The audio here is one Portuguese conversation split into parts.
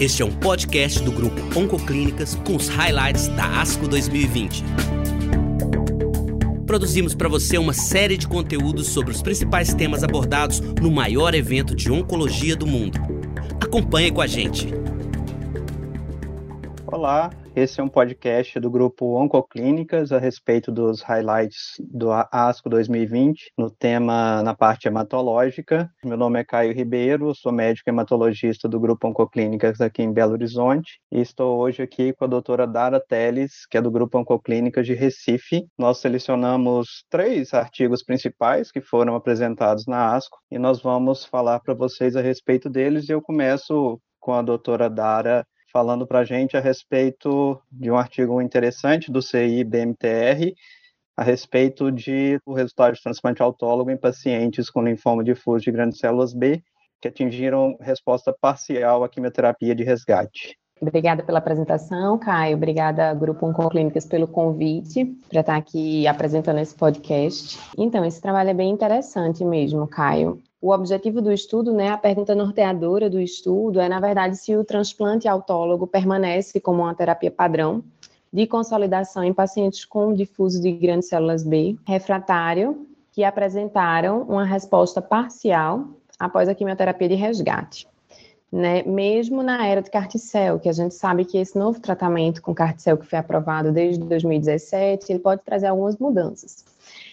Este é um podcast do grupo Oncoclínicas com os highlights da ASCO 2020. Produzimos para você uma série de conteúdos sobre os principais temas abordados no maior evento de oncologia do mundo. Acompanhe com a gente. Olá, esse é um podcast do grupo Oncoclínicas a respeito dos highlights do ASCO 2020 no tema na parte hematológica. Meu nome é Caio Ribeiro, sou médico hematologista do grupo Oncoclínicas aqui em Belo Horizonte e estou hoje aqui com a doutora Dara Teles, que é do grupo Oncoclínicas de Recife. Nós selecionamos três artigos principais que foram apresentados na ASCO e nós vamos falar para vocês a respeito deles e eu começo com a doutora Dara falando para a gente a respeito de um artigo interessante do CI-BMTR, a respeito de o resultado de transplante autólogo em pacientes com linfoma difuso de grandes células B que atingiram resposta parcial à quimioterapia de resgate. Obrigada pela apresentação, Caio. Obrigada, Grupo Oncoclínicas, pelo convite para estar aqui apresentando esse podcast. Então, esse trabalho é bem interessante mesmo, Caio. O objetivo do estudo, né, a pergunta norteadora do estudo é, na verdade, se o transplante autólogo permanece como uma terapia padrão de consolidação em pacientes com difuso de grandes células B refratário que apresentaram uma resposta parcial após a quimioterapia de resgate. Né? Mesmo na era de Carticel, que a gente sabe que esse novo tratamento com Carticel que foi aprovado desde 2017, ele pode trazer algumas mudanças.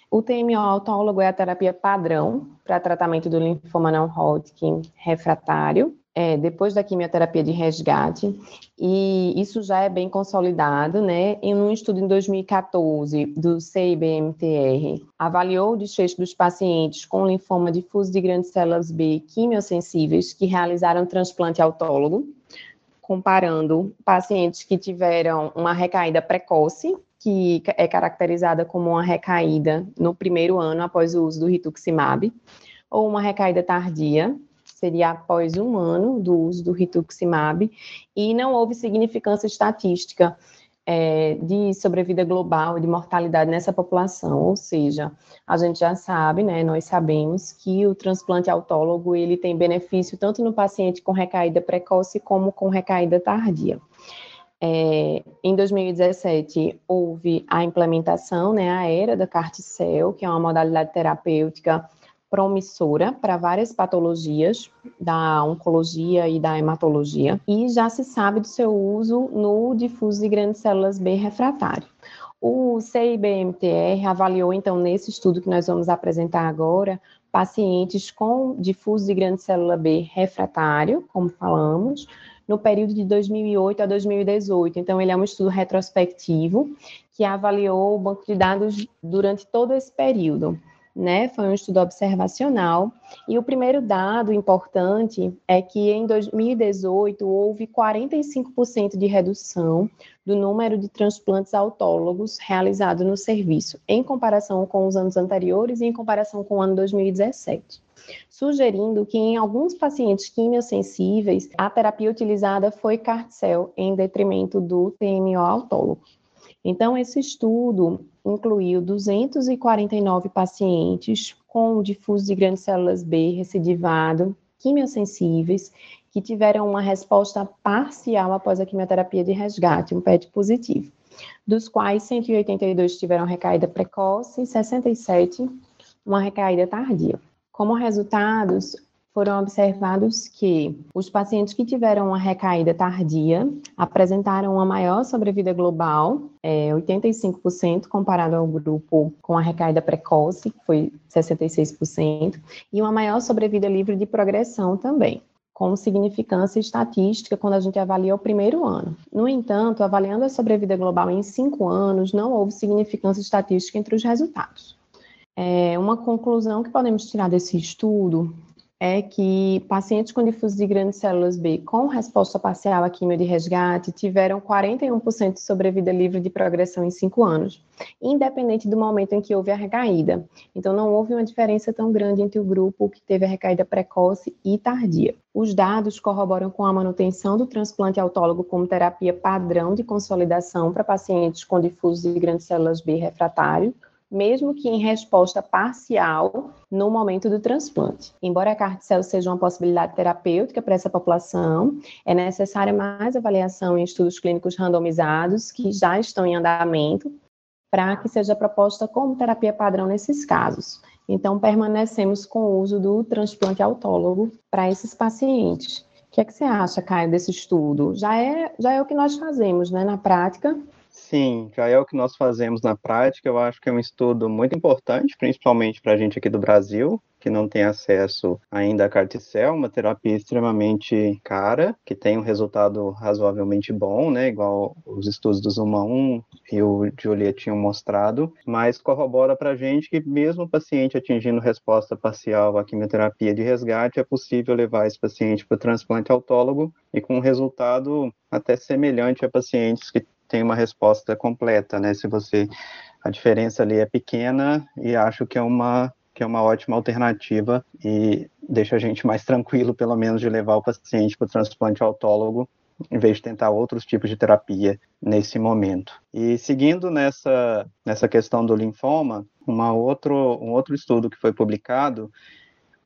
O TMO autólogo é a terapia padrão para tratamento do linfoma não Hodgkin refratário, é, depois da quimioterapia de resgate, e isso já é bem consolidado, né? Em um estudo em 2014 do CIBMTR, avaliou o desfecho dos pacientes com linfoma difuso de grandes células B quimiosensíveis que realizaram transplante autólogo, comparando pacientes que tiveram uma recaída precoce que é caracterizada como uma recaída no primeiro ano após o uso do rituximab, ou uma recaída tardia, seria após um ano do uso do rituximab, e não houve significância estatística é, de sobrevida global e de mortalidade nessa população, ou seja, a gente já sabe, né, nós sabemos que o transplante autólogo, ele tem benefício tanto no paciente com recaída precoce como com recaída tardia. É, em 2017, houve a implementação, né, a era da Carticel, que é uma modalidade terapêutica promissora para várias patologias da oncologia e da hematologia, e já se sabe do seu uso no difuso de grandes células B refratário. O CIBMTR avaliou, então, nesse estudo que nós vamos apresentar agora, pacientes com difuso de grande célula B refratário, como falamos, no período de 2008 a 2018. Então, ele é um estudo retrospectivo que avaliou o banco de dados durante todo esse período. Né? Foi um estudo observacional. E o primeiro dado importante é que em 2018 houve 45% de redução do número de transplantes autólogos realizados no serviço, em comparação com os anos anteriores e em comparação com o ano 2017 sugerindo que em alguns pacientes quimiosensíveis, a terapia utilizada foi Carticel em detrimento do TMO autólogo. Então, esse estudo incluiu 249 pacientes com difuso de grandes células B recidivado, quimiosensíveis, que tiveram uma resposta parcial após a quimioterapia de resgate, um PET positivo, dos quais 182 tiveram recaída precoce e 67 uma recaída tardia. Como resultados, foram observados que os pacientes que tiveram uma recaída tardia apresentaram uma maior sobrevida global, é, 85%, comparado ao grupo com a recaída precoce, que foi 66%, e uma maior sobrevida livre de progressão também, com significância estatística quando a gente avalia o primeiro ano. No entanto, avaliando a sobrevida global em cinco anos, não houve significância estatística entre os resultados. É, uma conclusão que podemos tirar desse estudo é que pacientes com difuso de grandes células B com resposta parcial à quimio de resgate tiveram 41% de sobrevida livre de progressão em 5 anos, independente do momento em que houve a recaída. Então, não houve uma diferença tão grande entre o grupo que teve a recaída precoce e tardia. Os dados corroboram com a manutenção do transplante autólogo como terapia padrão de consolidação para pacientes com difuso de grandes células B refratário, mesmo que em resposta parcial no momento do transplante. Embora a carticel seja uma possibilidade terapêutica para essa população, é necessária mais avaliação em estudos clínicos randomizados que já estão em andamento para que seja proposta como terapia padrão nesses casos. Então, permanecemos com o uso do transplante autólogo para esses pacientes. O que é que você acha, Caio, desse estudo? Já é, já é o que nós fazemos, né, na prática, Sim, já é o que nós fazemos na prática. Eu acho que é um estudo muito importante, principalmente para a gente aqui do Brasil, que não tem acesso ainda à carticel, uma terapia extremamente cara, que tem um resultado razoavelmente bom, né, igual os estudos do Zuma 1 e o Julia tinham mostrado, mas corrobora para a gente que mesmo o paciente atingindo resposta parcial à quimioterapia de resgate, é possível levar esse paciente para o transplante autólogo e com um resultado até semelhante a pacientes que tem uma resposta completa, né? Se você a diferença ali é pequena e acho que é uma que é uma ótima alternativa e deixa a gente mais tranquilo, pelo menos, de levar o paciente para o transplante autólogo, em vez de tentar outros tipos de terapia nesse momento. E seguindo nessa, nessa questão do linfoma, uma outro, um outro estudo que foi publicado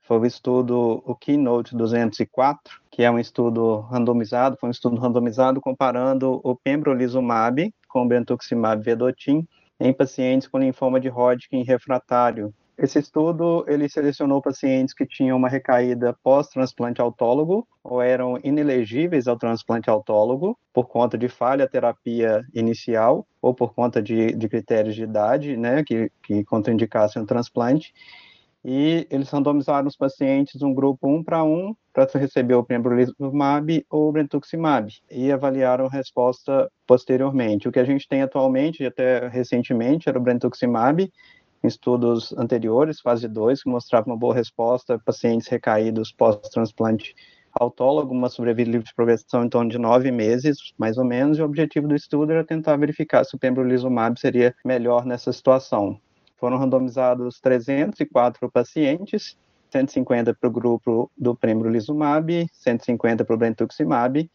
foi o estudo, o Keynote 204, que é um estudo randomizado, foi um estudo randomizado comparando o pembrolizumab com o brentuximab vedotin em pacientes com linfoma de Hodgkin refratário. Esse estudo, ele selecionou pacientes que tinham uma recaída pós-transplante autólogo ou eram inelegíveis ao transplante autólogo por conta de falha terapia inicial ou por conta de, de critérios de idade, né, que, que contraindicassem o transplante, e eles randomizaram os pacientes um grupo um para um para receber o pembrolizumab ou o brentuximab e avaliaram a resposta posteriormente. O que a gente tem atualmente, até recentemente, era o brentuximab, em estudos anteriores, fase 2, que mostrava uma boa resposta pacientes recaídos pós-transplante autólogo, uma sobrevida livre de progressão em torno de nove meses, mais ou menos, e o objetivo do estudo era tentar verificar se o pembrolizumab seria melhor nessa situação. Foram randomizados 304 pacientes, 150 para o grupo do pembrolizumab, 150 para o brentuximab,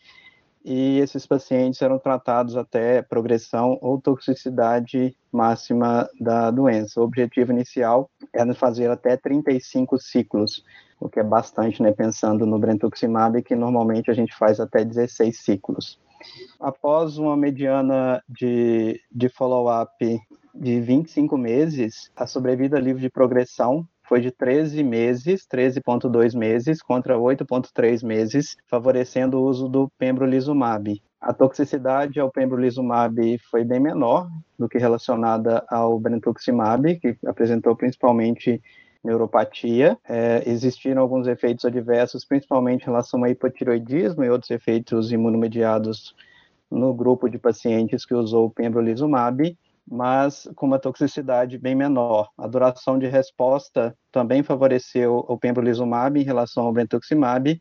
e esses pacientes eram tratados até progressão ou toxicidade máxima da doença. O objetivo inicial era fazer até 35 ciclos, o que é bastante, né, pensando no brentuximab, que normalmente a gente faz até 16 ciclos. Após uma mediana de, de follow-up de 25 meses, a sobrevida livre de progressão foi de 13 meses, 13,2 meses, contra 8,3 meses, favorecendo o uso do pembrolizumab. A toxicidade ao pembrolizumab foi bem menor do que relacionada ao brentuximab, que apresentou principalmente neuropatia. É, existiram alguns efeitos adversos, principalmente em relação a hipotiroidismo e outros efeitos imunomediados no grupo de pacientes que usou o pembrolizumab mas com uma toxicidade bem menor. A duração de resposta também favoreceu o pembrolizumab em relação ao brentuximab,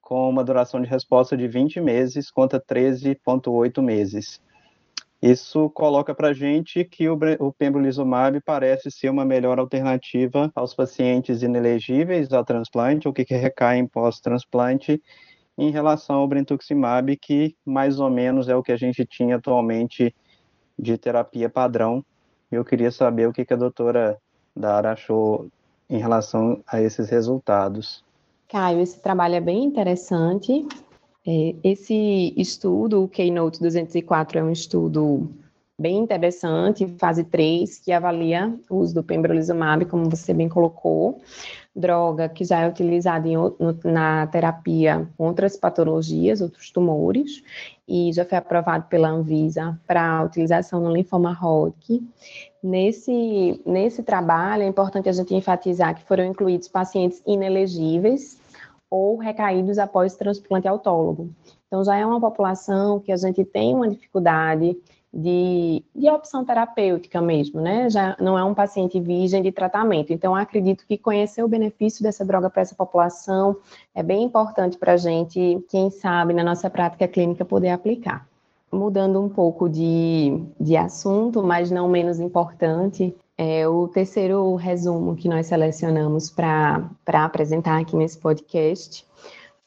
com uma duração de resposta de 20 meses contra 13,8 meses. Isso coloca para a gente que o, o pembrolizumab parece ser uma melhor alternativa aos pacientes inelegíveis ao transplante ou que recaem pós-transplante em relação ao brentuximab, que mais ou menos é o que a gente tinha atualmente de terapia padrão. Eu queria saber o que, que a doutora Dara achou em relação a esses resultados. Caio, esse trabalho é bem interessante. É, esse estudo, o Keynote 204, é um estudo bem interessante, fase 3, que avalia o uso do pembrolizumab, como você bem colocou, droga que já é utilizada em, na terapia com outras patologias, outros tumores, e já foi aprovado pela Anvisa para utilização no linfoma Hodgkin. Nesse, nesse trabalho, é importante a gente enfatizar que foram incluídos pacientes inelegíveis ou recaídos após transplante autólogo. Então, já é uma população que a gente tem uma dificuldade de, de opção terapêutica mesmo, né? Já não é um paciente virgem de tratamento. Então, acredito que conhecer o benefício dessa droga para essa população é bem importante para a gente, quem sabe, na nossa prática clínica, poder aplicar. Mudando um pouco de, de assunto, mas não menos importante, é o terceiro resumo que nós selecionamos para apresentar aqui nesse podcast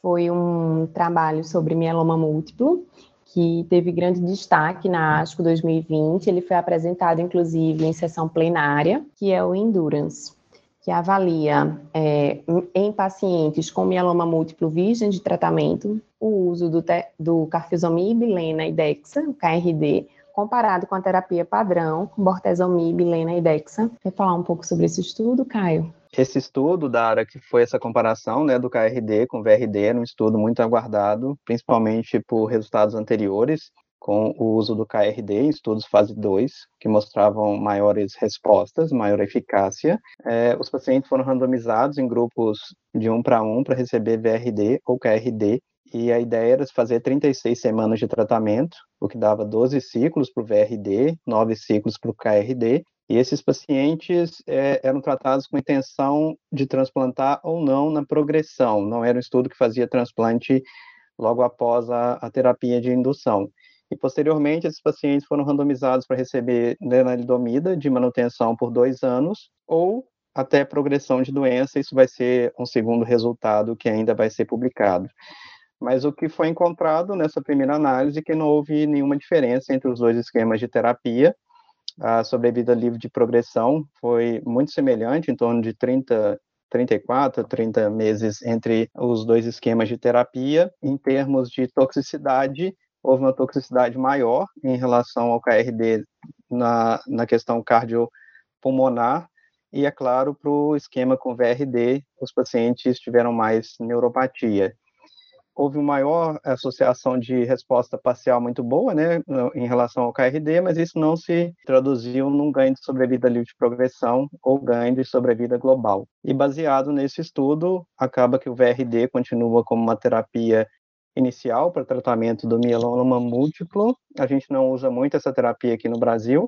foi um trabalho sobre mieloma múltiplo, que teve grande destaque na ASCO 2020. Ele foi apresentado, inclusive, em sessão plenária, que é o Endurance, que avalia é, em pacientes com mieloma múltiplo virgem de tratamento o uso do, do carfilzomib, lena e dexa, KRD, comparado com a terapia padrão, bortezomib, lena e dexa. Quer falar um pouco sobre esse estudo, Caio? Esse estudo, Dara, que foi essa comparação né, do KRD com VRD, era um estudo muito aguardado, principalmente por resultados anteriores, com o uso do KRD em estudos fase 2, que mostravam maiores respostas, maior eficácia. É, os pacientes foram randomizados em grupos de um para um para receber VRD ou KRD, e a ideia era fazer 36 semanas de tratamento, o que dava 12 ciclos para o VRD, 9 ciclos para o KRD, e esses pacientes é, eram tratados com intenção de transplantar ou não na progressão, não era um estudo que fazia transplante logo após a, a terapia de indução. E posteriormente, esses pacientes foram randomizados para receber lenalidomida de manutenção por dois anos ou até progressão de doença. Isso vai ser um segundo resultado que ainda vai ser publicado. Mas o que foi encontrado nessa primeira análise é que não houve nenhuma diferença entre os dois esquemas de terapia. A sobrevida livre de progressão foi muito semelhante, em torno de 30, 34, 30 meses entre os dois esquemas de terapia. Em termos de toxicidade, houve uma toxicidade maior em relação ao KRD na, na questão cardiopulmonar, e, é claro, para o esquema com VRD, os pacientes tiveram mais neuropatia houve uma maior associação de resposta parcial muito boa, né, em relação ao KRD, mas isso não se traduziu num ganho de sobrevida livre de progressão ou ganho de sobrevida global. E baseado nesse estudo, acaba que o VRD continua como uma terapia inicial para tratamento do mieloma múltiplo. A gente não usa muito essa terapia aqui no Brasil,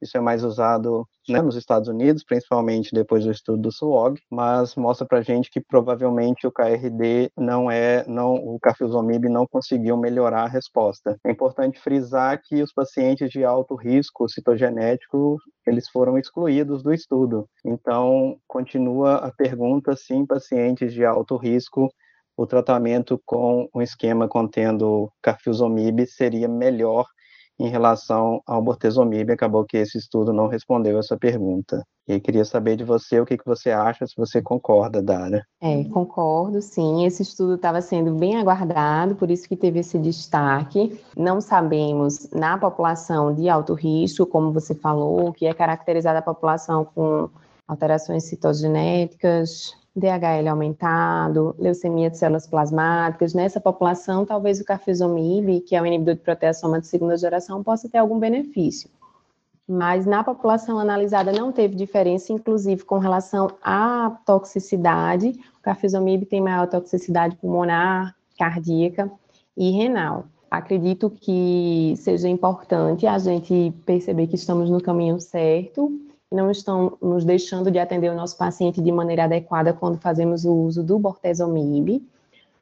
isso é mais usado né, nos Estados Unidos, principalmente depois do estudo do SWOG, mas mostra para gente que provavelmente o KRD não é, não, o carfilzomib não conseguiu melhorar a resposta. É importante frisar que os pacientes de alto risco citogenético eles foram excluídos do estudo. Então continua a pergunta se em pacientes de alto risco o tratamento com um esquema contendo carfilzomib seria melhor em relação ao bortezomib, acabou que esse estudo não respondeu essa pergunta. E queria saber de você o que, que você acha, se você concorda, Dara. É, concordo, sim. Esse estudo estava sendo bem aguardado, por isso que teve esse destaque. Não sabemos na população de alto risco, como você falou, que é caracterizada a população com alterações citogenéticas, DHL aumentado, leucemia de células plasmáticas. Nessa população, talvez o carfilzomib, que é o inibidor de proteasoma de segunda geração, possa ter algum benefício. Mas na população analisada não teve diferença, inclusive com relação à toxicidade. O carfilzomib tem maior toxicidade pulmonar, cardíaca e renal. Acredito que seja importante a gente perceber que estamos no caminho certo não estão nos deixando de atender o nosso paciente de maneira adequada quando fazemos o uso do bortezomib,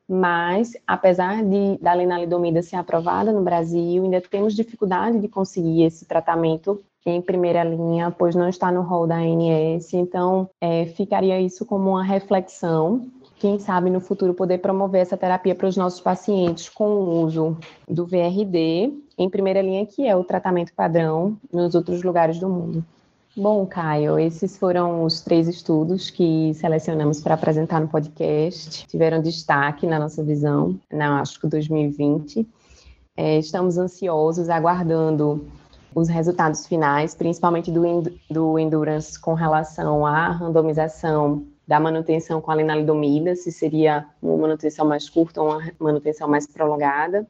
mas apesar de da lenalidomida ser aprovada no Brasil, ainda temos dificuldade de conseguir esse tratamento em primeira linha, pois não está no rol da ANS, então é, ficaria isso como uma reflexão quem sabe no futuro poder promover essa terapia para os nossos pacientes com o uso do VRD em primeira linha, que é o tratamento padrão nos outros lugares do mundo. Bom, Caio, esses foram os três estudos que selecionamos para apresentar no podcast. Tiveram destaque na nossa visão, na que 2020. É, estamos ansiosos, aguardando os resultados finais, principalmente do, do Endurance com relação à randomização da manutenção com a lenalidomida, se seria uma manutenção mais curta ou uma manutenção mais prolongada.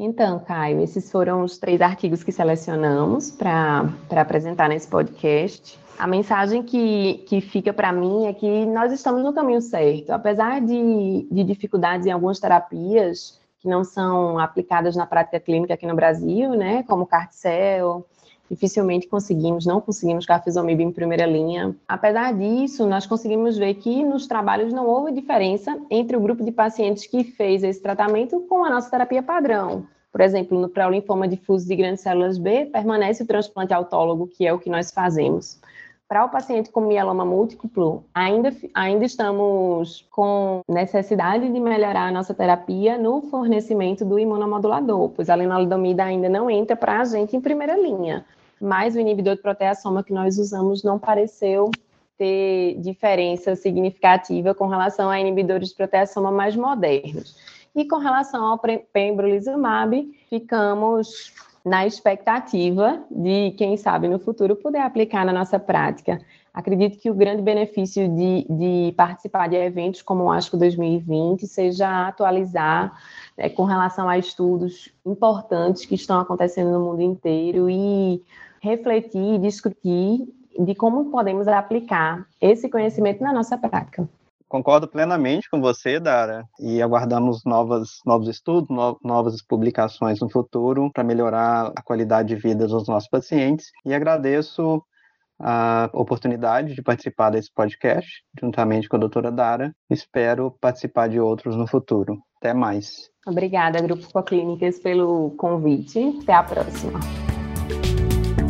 Então, Caio, esses foram os três artigos que selecionamos para apresentar nesse podcast. A mensagem que, que fica para mim é que nós estamos no caminho certo. Apesar de, de dificuldades em algumas terapias que não são aplicadas na prática clínica aqui no Brasil, né, como Carticel, dificilmente conseguimos, não conseguimos carfizomib em primeira linha. Apesar disso, nós conseguimos ver que nos trabalhos não houve diferença entre o grupo de pacientes que fez esse tratamento com a nossa terapia padrão. Por exemplo, no pré-linfoma difuso de grandes células B, permanece o transplante autólogo, que é o que nós fazemos. para o paciente com mieloma múltiplo, ainda, ainda estamos com necessidade de melhorar a nossa terapia no fornecimento do imunomodulador, pois a lenalidomida ainda não entra para a gente em primeira linha. Mas o inibidor de proteasoma que nós usamos não pareceu ter diferença significativa com relação a inibidores de proteasoma mais modernos. E com relação ao pembrolizumab, ficamos na expectativa de, quem sabe, no futuro poder aplicar na nossa prática. Acredito que o grande benefício de, de participar de eventos como o ASCO 2020 seja atualizar né, com relação a estudos importantes que estão acontecendo no mundo inteiro e refletir, discutir de como podemos aplicar esse conhecimento na nossa prática. Concordo plenamente com você, Dara, e aguardamos novas, novos estudos, no, novas publicações no futuro para melhorar a qualidade de vida dos nossos pacientes. E agradeço a oportunidade de participar desse podcast, juntamente com a doutora Dara. Espero participar de outros no futuro. Até mais. Obrigada, Grupo Coclínicas, pelo convite. Até a próxima.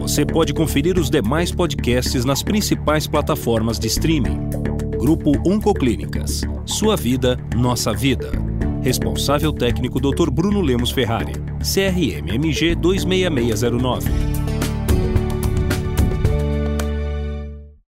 Você pode conferir os demais podcasts nas principais plataformas de streaming. Grupo Oncoclínicas. Sua vida, nossa vida. Responsável técnico Dr. Bruno Lemos Ferrari. CRM MG 26609.